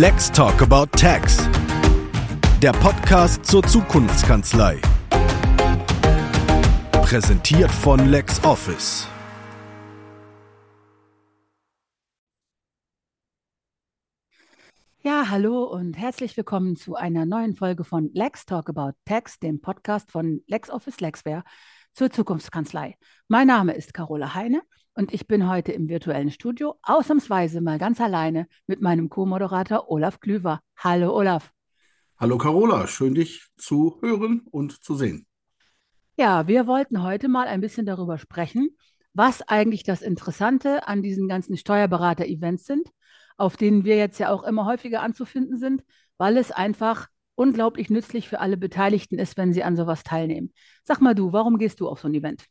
Let's Talk About Tax. Der Podcast zur Zukunftskanzlei. Präsentiert von LexOffice. Ja, hallo und herzlich willkommen zu einer neuen Folge von Lex Talk About Tax, dem Podcast von LexOffice Lexware zur Zukunftskanzlei. Mein Name ist Carola Heine und ich bin heute im virtuellen Studio, ausnahmsweise mal ganz alleine mit meinem Co-Moderator Olaf Klüver. Hallo Olaf. Hallo Carola, schön dich zu hören und zu sehen. Ja, wir wollten heute mal ein bisschen darüber sprechen, was eigentlich das Interessante an diesen ganzen Steuerberater-Events sind, auf denen wir jetzt ja auch immer häufiger anzufinden sind, weil es einfach unglaublich nützlich für alle Beteiligten ist, wenn sie an sowas teilnehmen. Sag mal du, warum gehst du auf so ein Event?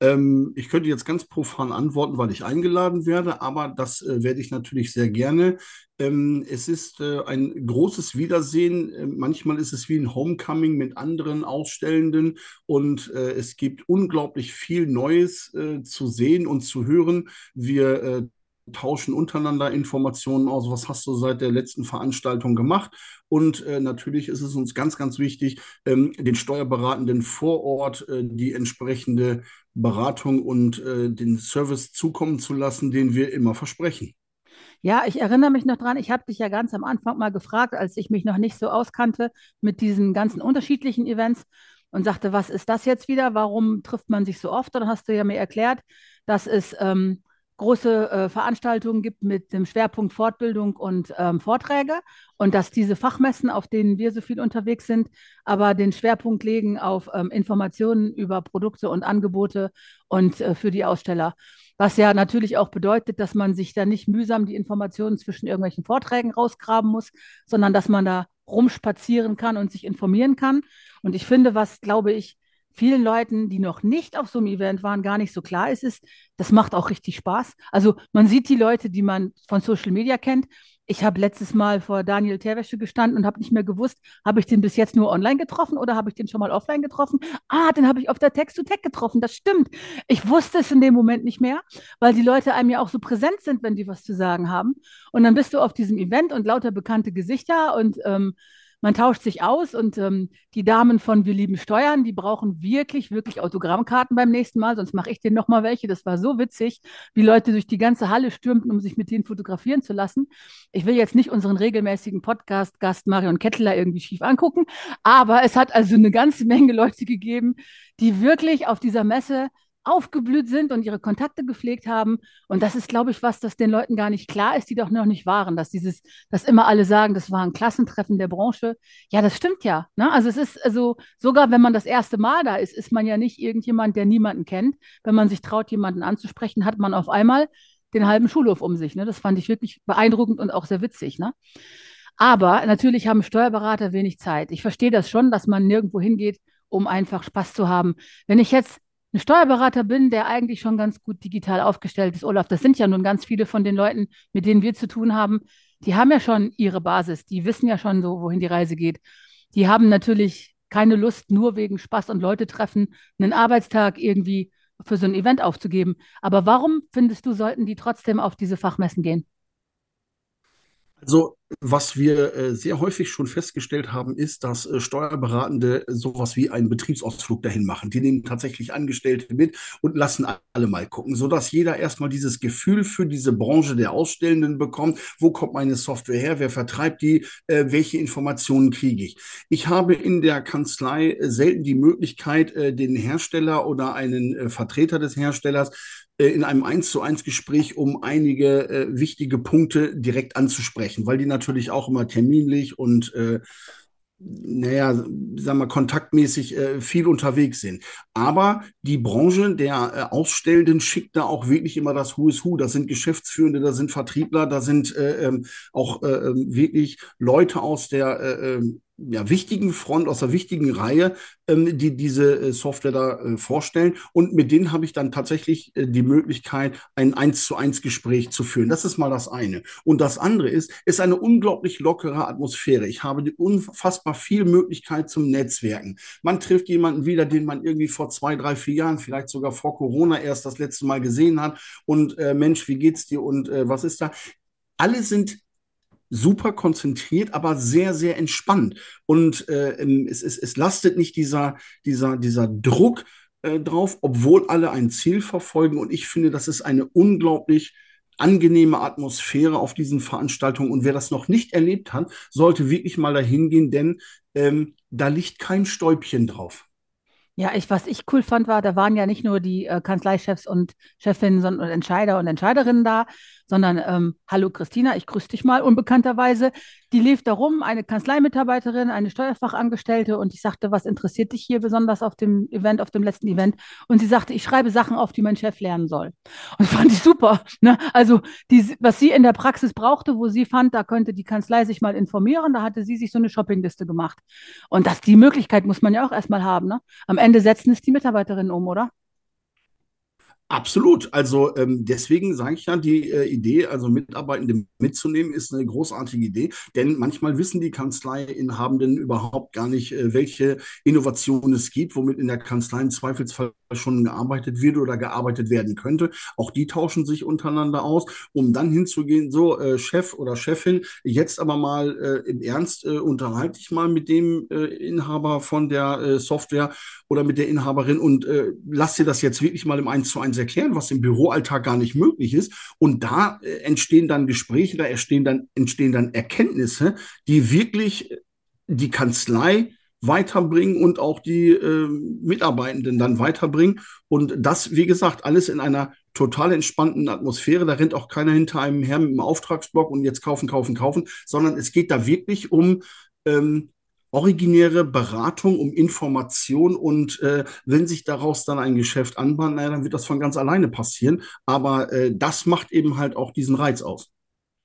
Ähm, ich könnte jetzt ganz profan antworten, weil ich eingeladen werde, aber das äh, werde ich natürlich sehr gerne. Ähm, es ist äh, ein großes Wiedersehen. Äh, manchmal ist es wie ein Homecoming mit anderen Ausstellenden und äh, es gibt unglaublich viel Neues äh, zu sehen und zu hören. Wir äh, tauschen untereinander Informationen aus, was hast du seit der letzten Veranstaltung gemacht. Und äh, natürlich ist es uns ganz, ganz wichtig, ähm, den Steuerberatenden vor Ort äh, die entsprechende Beratung und äh, den Service zukommen zu lassen, den wir immer versprechen. Ja, ich erinnere mich noch dran, ich habe dich ja ganz am Anfang mal gefragt, als ich mich noch nicht so auskannte mit diesen ganzen unterschiedlichen Events und sagte, was ist das jetzt wieder? Warum trifft man sich so oft? Dann hast du ja mir erklärt, dass es ähm, große äh, Veranstaltungen gibt mit dem Schwerpunkt Fortbildung und ähm, Vorträge und dass diese Fachmessen, auf denen wir so viel unterwegs sind, aber den Schwerpunkt legen auf ähm, Informationen über Produkte und Angebote und äh, für die Aussteller. Was ja natürlich auch bedeutet, dass man sich da nicht mühsam die Informationen zwischen irgendwelchen Vorträgen rausgraben muss, sondern dass man da rumspazieren kann und sich informieren kann. Und ich finde, was, glaube ich, vielen Leuten, die noch nicht auf so einem Event waren, gar nicht so klar ist, ist, das macht auch richtig Spaß. Also man sieht die Leute, die man von Social Media kennt. Ich habe letztes Mal vor Daniel Terwäsche gestanden und habe nicht mehr gewusst, habe ich den bis jetzt nur online getroffen oder habe ich den schon mal offline getroffen? Ah, den habe ich auf der Text-to-Tech getroffen. Das stimmt. Ich wusste es in dem Moment nicht mehr, weil die Leute einem ja auch so präsent sind, wenn die was zu sagen haben. Und dann bist du auf diesem Event und lauter bekannte Gesichter und ähm, man tauscht sich aus und ähm, die Damen von Wir lieben Steuern, die brauchen wirklich, wirklich Autogrammkarten beim nächsten Mal, sonst mache ich denen nochmal welche. Das war so witzig, wie Leute durch die ganze Halle stürmten, um sich mit denen fotografieren zu lassen. Ich will jetzt nicht unseren regelmäßigen Podcast-Gast Marion Kettler irgendwie schief angucken, aber es hat also eine ganze Menge Leute gegeben, die wirklich auf dieser Messe aufgeblüht sind und ihre Kontakte gepflegt haben. Und das ist, glaube ich, was, das den Leuten gar nicht klar ist, die doch noch nicht waren, dass dieses, dass immer alle sagen, das war ein Klassentreffen der Branche. Ja, das stimmt ja. Ne? Also es ist also sogar, wenn man das erste Mal da ist, ist man ja nicht irgendjemand, der niemanden kennt. Wenn man sich traut, jemanden anzusprechen, hat man auf einmal den halben Schulhof um sich. Ne? Das fand ich wirklich beeindruckend und auch sehr witzig. Ne? Aber natürlich haben Steuerberater wenig Zeit. Ich verstehe das schon, dass man nirgendwo hingeht, um einfach Spaß zu haben. Wenn ich jetzt ein Steuerberater bin, der eigentlich schon ganz gut digital aufgestellt ist, Olaf, das sind ja nun ganz viele von den Leuten, mit denen wir zu tun haben, die haben ja schon ihre Basis, die wissen ja schon so, wohin die Reise geht. Die haben natürlich keine Lust, nur wegen Spaß und Leute treffen, einen Arbeitstag irgendwie für so ein Event aufzugeben. Aber warum findest du, sollten die trotzdem auf diese Fachmessen gehen? Also was wir äh, sehr häufig schon festgestellt haben, ist, dass äh, Steuerberatende sowas wie einen Betriebsausflug dahin machen. Die nehmen tatsächlich Angestellte mit und lassen alle mal gucken, sodass jeder erstmal dieses Gefühl für diese Branche der Ausstellenden bekommt. Wo kommt meine Software her? Wer vertreibt die? Äh, welche Informationen kriege ich? Ich habe in der Kanzlei äh, selten die Möglichkeit, äh, den Hersteller oder einen äh, Vertreter des Herstellers in einem Eins zu eins Gespräch, um einige äh, wichtige Punkte direkt anzusprechen, weil die natürlich auch immer terminlich und äh, naja, sagen wir, kontaktmäßig äh, viel unterwegs sind. Aber die Branche der äh, Ausstellenden schickt da auch wirklich immer das Who is Who. Das sind Geschäftsführende, da sind Vertriebler, da sind äh, ähm, auch äh, ähm, wirklich Leute aus der äh, ähm, ja, wichtigen Front, aus der wichtigen Reihe, ähm, die diese äh, Software da äh, vorstellen. Und mit denen habe ich dann tatsächlich äh, die Möglichkeit, ein eins zu eins Gespräch zu führen. Das ist mal das eine. Und das andere ist, ist eine unglaublich lockere Atmosphäre. Ich habe unfassbar viel Möglichkeit zum Netzwerken. Man trifft jemanden wieder, den man irgendwie vor zwei, drei, vier Jahren, vielleicht sogar vor Corona erst das letzte Mal gesehen hat. Und äh, Mensch, wie geht's dir und äh, was ist da? Alle sind super konzentriert, aber sehr, sehr entspannt. Und äh, es, es, es lastet nicht dieser, dieser, dieser Druck äh, drauf, obwohl alle ein Ziel verfolgen. Und ich finde, das ist eine unglaublich angenehme Atmosphäre auf diesen Veranstaltungen. Und wer das noch nicht erlebt hat, sollte wirklich mal dahin gehen, denn ähm, da liegt kein Stäubchen drauf. Ja, ich, was ich cool fand, war, da waren ja nicht nur die äh, Kanzleichefs und Chefinnen sondern Entscheider und Entscheiderinnen da, sondern ähm, hallo Christina, ich grüße dich mal unbekannterweise. Die lief da rum, eine Kanzleimitarbeiterin, eine Steuerfachangestellte und ich sagte, was interessiert dich hier besonders auf dem Event, auf dem letzten Event? Und sie sagte, ich schreibe Sachen auf, die mein Chef lernen soll. Und das fand ich super. Ne? Also die, was sie in der Praxis brauchte, wo sie fand, da könnte die Kanzlei sich mal informieren, da hatte sie sich so eine Shoppingliste gemacht. Und das, die Möglichkeit muss man ja auch erstmal haben. Ne? Am Ende setzen es die Mitarbeiterinnen um, oder? Absolut. Also ähm, deswegen sage ich ja, die äh, Idee, also Mitarbeitende mitzunehmen, ist eine großartige Idee. Denn manchmal wissen die Kanzleiinhabenden überhaupt gar nicht, äh, welche Innovationen es gibt, womit in der Kanzlei im Zweifelsfall schon gearbeitet wird oder gearbeitet werden könnte. Auch die tauschen sich untereinander aus, um dann hinzugehen, so äh, Chef oder Chefin, jetzt aber mal äh, im Ernst, äh, unterhalte ich mal mit dem äh, Inhaber von der äh, Software oder mit der Inhaberin und äh, lass dir das jetzt wirklich mal im 1 zu 1 erklären, was im Büroalltag gar nicht möglich ist. Und da äh, entstehen dann Gespräche, da entstehen dann, entstehen dann Erkenntnisse, die wirklich die Kanzlei weiterbringen und auch die äh, Mitarbeitenden dann weiterbringen. Und das, wie gesagt, alles in einer total entspannten Atmosphäre. Da rennt auch keiner hinter einem her mit einem Auftragsblock und jetzt kaufen, kaufen, kaufen, sondern es geht da wirklich um ähm, originäre Beratung, um Information und äh, wenn sich daraus dann ein Geschäft anbahnt, naja, dann wird das von ganz alleine passieren. Aber äh, das macht eben halt auch diesen Reiz aus.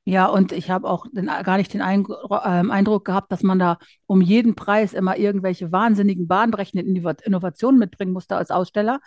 Ja, und ich habe auch den, gar nicht den ähm, Eindruck gehabt, dass man da um jeden Preis immer irgendwelche wahnsinnigen, bahnbrechenden Innovationen mitbringen musste als Aussteller,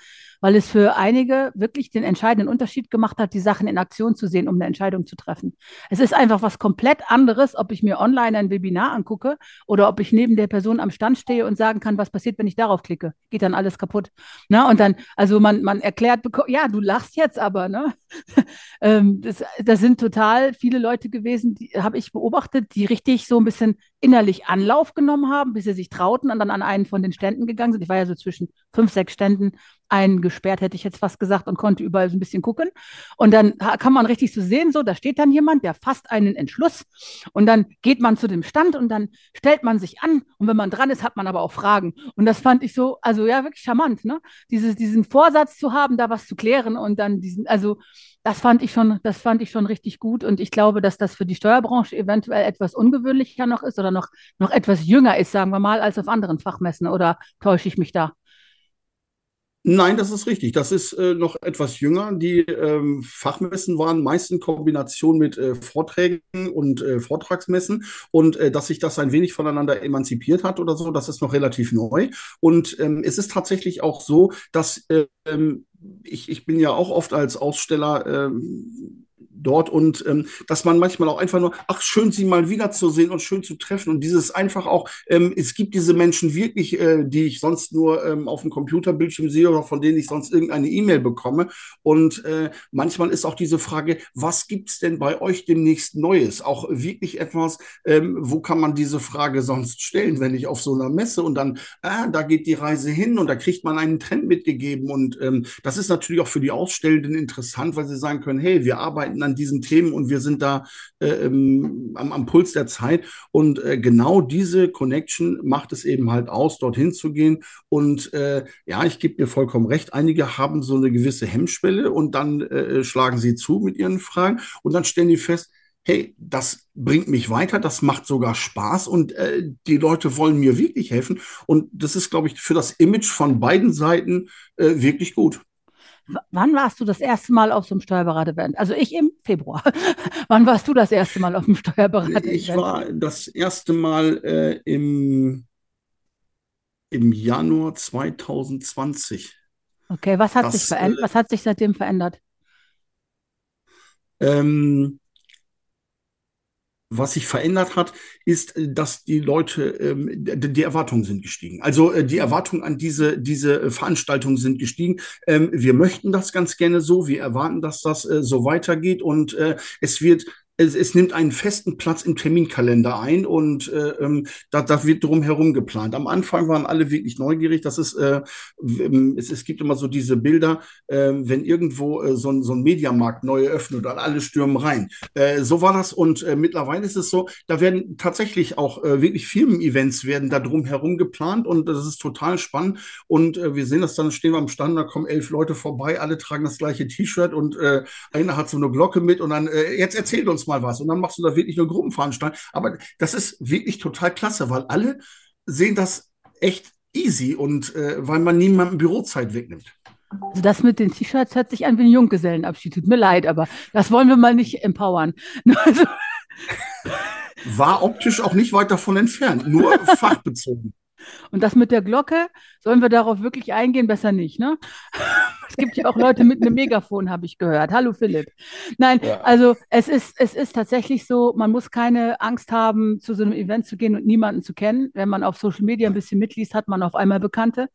weil es für einige wirklich den entscheidenden Unterschied gemacht hat, die Sachen in Aktion zu sehen, um eine Entscheidung zu treffen. Es ist einfach was komplett anderes, ob ich mir online ein Webinar angucke oder ob ich neben der Person am Stand stehe und sagen kann, was passiert, wenn ich darauf klicke. Geht dann alles kaputt. Na, ne? und dann, also man, man erklärt, ja, du lachst jetzt aber, ne? ähm, das, das sind total viele Leute, Leute gewesen, die habe ich beobachtet, die richtig so ein bisschen innerlich Anlauf genommen haben, bis sie sich trauten und dann an einen von den Ständen gegangen sind. Ich war ja so zwischen fünf, sechs Ständen eingesperrt, hätte ich jetzt fast gesagt, und konnte überall so ein bisschen gucken. Und dann kann man richtig so sehen, so, da steht dann jemand, der fasst einen Entschluss und dann geht man zu dem Stand und dann stellt man sich an und wenn man dran ist, hat man aber auch Fragen. Und das fand ich so, also ja, wirklich charmant, ne? Dieses, diesen Vorsatz zu haben, da was zu klären und dann diesen, also das fand ich schon, das fand ich schon richtig gut und ich glaube, dass das für die Steuerbranche eventuell etwas ungewöhnlicher noch ist oder noch, noch etwas jünger ist, sagen wir mal, als auf anderen Fachmessen oder täusche ich mich da? Nein, das ist richtig. Das ist äh, noch etwas jünger. Die ähm, Fachmessen waren meist in Kombination mit äh, Vorträgen und äh, Vortragsmessen und äh, dass sich das ein wenig voneinander emanzipiert hat oder so, das ist noch relativ neu. Und ähm, es ist tatsächlich auch so, dass ähm, ich, ich bin ja auch oft als Aussteller ähm, dort und ähm, dass man manchmal auch einfach nur, ach, schön, sie mal wiederzusehen und schön zu treffen. Und dieses einfach auch, ähm, es gibt diese Menschen wirklich, äh, die ich sonst nur ähm, auf dem Computerbildschirm sehe oder von denen ich sonst irgendeine E-Mail bekomme. Und äh, manchmal ist auch diese Frage, was gibt es denn bei euch demnächst Neues? Auch wirklich etwas, ähm, wo kann man diese Frage sonst stellen, wenn ich auf so einer Messe und dann, ah, da geht die Reise hin und da kriegt man einen Trend mitgegeben. Und ähm, das ist natürlich auch für die Ausstellenden interessant, weil sie sagen können, hey, wir arbeiten an diesen Themen und wir sind da äh, ähm, am, am, Puls der Zeit. Und äh, genau diese Connection macht es eben halt aus, dorthin zu gehen. Und äh, ja, ich gebe dir vollkommen recht, einige haben so eine gewisse Hemmschwelle und dann äh, schlagen sie zu mit ihren Fragen und dann stellen die fest, hey, das bringt mich weiter, das macht sogar Spaß und äh, die Leute wollen mir wirklich helfen. Und das ist, glaube ich, für das Image von beiden Seiten äh, wirklich gut. Wann warst du das erste Mal auf so einem Steuerberater-Event? Also ich im Februar. Wann warst du das erste Mal auf einem Steuerberater-Event? Ich war das erste Mal äh, im, im Januar 2020. Okay, was hat, das, sich verändert? Äh, was hat sich seitdem verändert? Ähm, was sich verändert hat, ist, äh, dass die Leute, ähm, die Erwartungen sind gestiegen. Also äh, die Erwartungen an diese, diese äh, Veranstaltungen sind gestiegen. Ähm, wir möchten das ganz gerne so. Wir erwarten, dass das äh, so weitergeht und äh, es wird es, es, nimmt einen festen Platz im Terminkalender ein und äh, ähm, da, da wird drumherum geplant. Am Anfang waren alle wirklich neugierig. Das ist, äh, es, es gibt immer so diese Bilder, äh, wenn irgendwo äh, so, ein, so ein Mediamarkt neu eröffnet und alle stürmen rein. Äh, so war das und äh, mittlerweile ist es so, da werden tatsächlich auch äh, wirklich Firmen-Events werden da drumherum geplant und das ist total spannend. Und äh, wir sehen das dann, stehen wir am Stand, da kommen elf Leute vorbei, alle tragen das gleiche T-Shirt und äh, einer hat so eine Glocke mit und dann, äh, jetzt erzählt uns mal was. Und dann machst du da wirklich eine Gruppenveranstaltung. Aber das ist wirklich total klasse, weil alle sehen das echt easy und äh, weil man niemandem Bürozeit wegnimmt. Also das mit den T-Shirts hört sich an wie ein Junggesellenabschied. Tut mir leid, aber das wollen wir mal nicht empowern. Also War optisch auch nicht weit davon entfernt, nur fachbezogen. Und das mit der Glocke, sollen wir darauf wirklich eingehen? Besser nicht, ne? Es gibt ja auch Leute mit einem Megafon, habe ich gehört. Hallo Philipp. Nein, ja. also es ist, es ist tatsächlich so, man muss keine Angst haben, zu so einem Event zu gehen und niemanden zu kennen. Wenn man auf Social Media ein bisschen mitliest, hat man auf einmal Bekannte.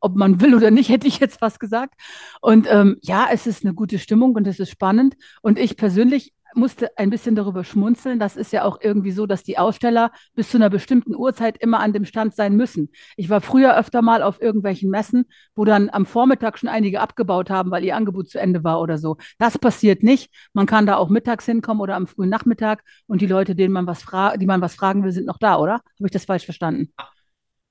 Ob man will oder nicht, hätte ich jetzt was gesagt. Und ähm, ja, es ist eine gute Stimmung und es ist spannend. Und ich persönlich musste ein bisschen darüber schmunzeln. Das ist ja auch irgendwie so, dass die Aussteller bis zu einer bestimmten Uhrzeit immer an dem Stand sein müssen. Ich war früher öfter mal auf irgendwelchen Messen, wo dann am Vormittag schon einige abgebaut haben, weil ihr Angebot zu Ende war oder so. Das passiert nicht. Man kann da auch mittags hinkommen oder am frühen Nachmittag und die Leute, denen man was die man was fragen will, sind noch da, oder? Habe ich das falsch verstanden?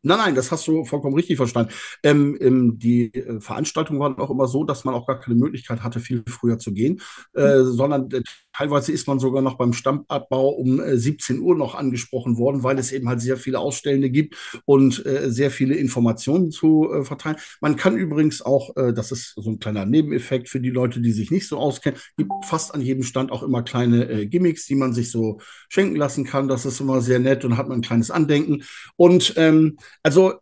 Nein, nein, das hast du vollkommen richtig verstanden. Ähm, ähm, die äh, Veranstaltung war auch immer so, dass man auch gar keine Möglichkeit hatte, viel früher zu gehen, äh, mhm. sondern äh, teilweise ist man sogar noch beim Stammabbau um 17 äh, Uhr noch angesprochen worden, weil es eben halt sehr viele Ausstellende gibt und äh, sehr viele Informationen zu äh, verteilen. Man kann übrigens auch, das ist so ein kleiner Nebeneffekt für die Leute, die sich nicht so auskennen, gibt fast an jedem Stand auch immer kleine Gimmicks, die man sich so schenken lassen kann. Das ist immer sehr nett und hat man ein kleines Andenken. Und ähm, also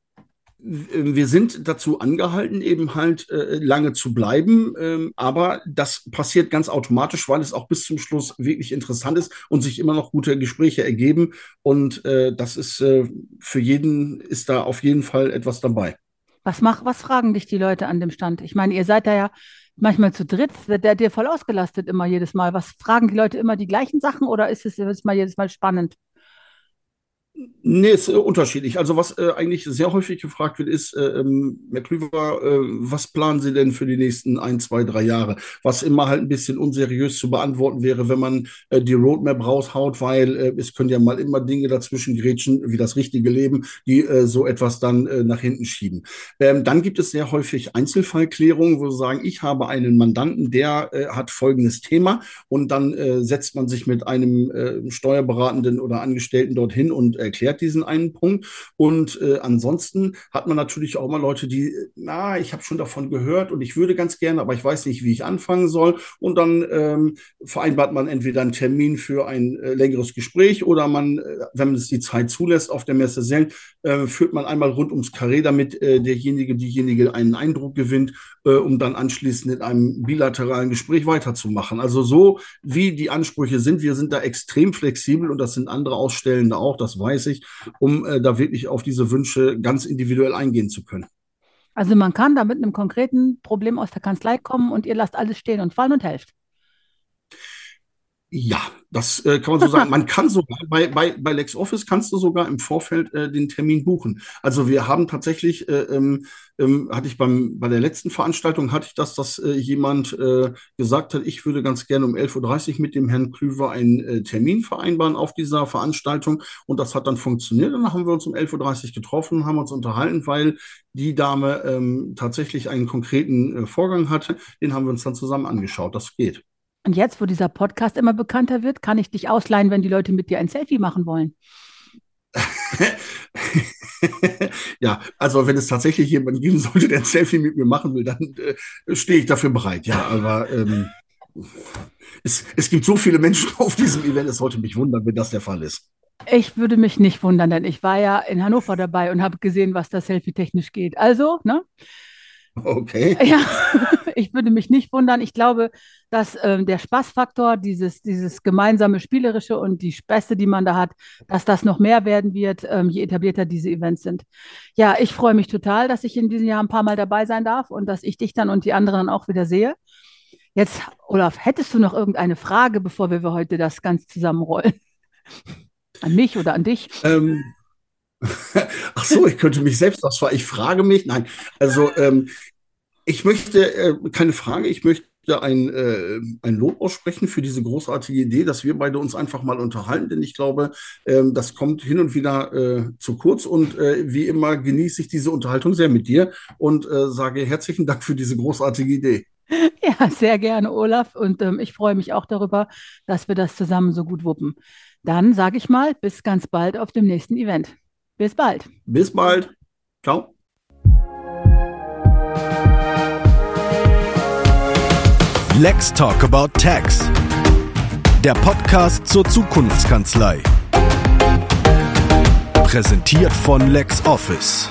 wir sind dazu angehalten, eben halt äh, lange zu bleiben, ähm, aber das passiert ganz automatisch, weil es auch bis zum Schluss wirklich interessant ist und sich immer noch gute Gespräche ergeben. Und äh, das ist äh, für jeden ist da auf jeden Fall etwas dabei. Was mach, was fragen dich die Leute an dem Stand? Ich meine, ihr seid da ja manchmal zu dritt, der dir voll ausgelastet immer jedes Mal. Was fragen die Leute immer die gleichen Sachen oder ist es jedes Mal jedes Mal spannend? Nee, ist äh, unterschiedlich. Also was äh, eigentlich sehr häufig gefragt wird, ist, äh, ähm, Herr Klüver, äh, was planen Sie denn für die nächsten ein, zwei, drei Jahre? Was immer halt ein bisschen unseriös zu beantworten wäre, wenn man äh, die Roadmap raushaut, weil äh, es können ja mal immer Dinge dazwischen grätschen, wie das richtige Leben, die so etwas dann nach hinten schieben. Ähm, dann gibt es sehr häufig Einzelfallklärungen, wo Sie sagen, ich habe einen Mandanten, der hat folgendes Thema und dann setzt man sich mit einem Steuerberatenden oder Angestellten dorthin und erklärt diesen einen Punkt. Und äh, ansonsten hat man natürlich auch mal Leute, die, na, ich habe schon davon gehört und ich würde ganz gerne, aber ich weiß nicht, wie ich anfangen soll. Und dann ähm, vereinbart man entweder einen Termin für ein äh, längeres Gespräch oder man, äh, wenn es die Zeit zulässt, auf der Messe selbst, äh, führt man einmal rund ums Karree, damit äh, derjenige, diejenige einen Eindruck gewinnt, äh, um dann anschließend in einem bilateralen Gespräch weiterzumachen. Also so wie die Ansprüche sind, wir sind da extrem flexibel und das sind andere Ausstellende auch, das weiß ich, um äh, da wirklich auf diese Wünsche ganz individuell eingehen zu können. Also man kann da mit einem konkreten Problem aus der Kanzlei kommen und ihr lasst alles stehen und fallen und helft. Ja, das äh, kann man so sagen. Man kann sogar bei, bei, bei LexOffice kannst du sogar im Vorfeld äh, den Termin buchen. Also wir haben tatsächlich, äh, ähm, ähm, hatte ich beim, bei der letzten Veranstaltung, hatte ich das, dass äh, jemand äh, gesagt hat, ich würde ganz gerne um 11.30 Uhr mit dem Herrn Klüver einen äh, Termin vereinbaren auf dieser Veranstaltung. Und das hat dann funktioniert. Dann haben wir uns um 11.30 Uhr getroffen und haben uns unterhalten, weil die Dame ähm, tatsächlich einen konkreten Vorgang hatte. Den haben wir uns dann zusammen angeschaut. Das geht. Und jetzt, wo dieser Podcast immer bekannter wird, kann ich dich ausleihen, wenn die Leute mit dir ein Selfie machen wollen. ja, also wenn es tatsächlich jemanden geben sollte, der ein Selfie mit mir machen will, dann äh, stehe ich dafür bereit. Ja, aber ähm, es, es gibt so viele Menschen auf diesem Event, es sollte mich wundern, wenn das der Fall ist. Ich würde mich nicht wundern, denn ich war ja in Hannover dabei und habe gesehen, was da selfie-technisch geht. Also, ne? Okay. Ja, ich würde mich nicht wundern. Ich glaube, dass ähm, der Spaßfaktor, dieses, dieses gemeinsame Spielerische und die Späße, die man da hat, dass das noch mehr werden wird, ähm, je etablierter diese Events sind. Ja, ich freue mich total, dass ich in diesem Jahr ein paar Mal dabei sein darf und dass ich dich dann und die anderen auch wieder sehe. Jetzt, Olaf, hättest du noch irgendeine Frage, bevor wir heute das ganz zusammenrollen? An mich oder an dich? Ähm, ach so, ich könnte mich selbst was fragen. Ich frage mich, nein, also ähm, ich möchte, äh, keine Frage, ich möchte ein, äh, ein Lob aussprechen für diese großartige Idee, dass wir beide uns einfach mal unterhalten, denn ich glaube, ähm, das kommt hin und wieder äh, zu kurz und äh, wie immer genieße ich diese Unterhaltung sehr mit dir und äh, sage herzlichen Dank für diese großartige Idee. Ja, sehr gerne, Olaf. Und ähm, ich freue mich auch darüber, dass wir das zusammen so gut wuppen. Dann sage ich mal, bis ganz bald auf dem nächsten Event. Bis bald. Bis bald. Ciao. Let's Talk About Tax. Der Podcast zur Zukunftskanzlei. Präsentiert von LexOffice.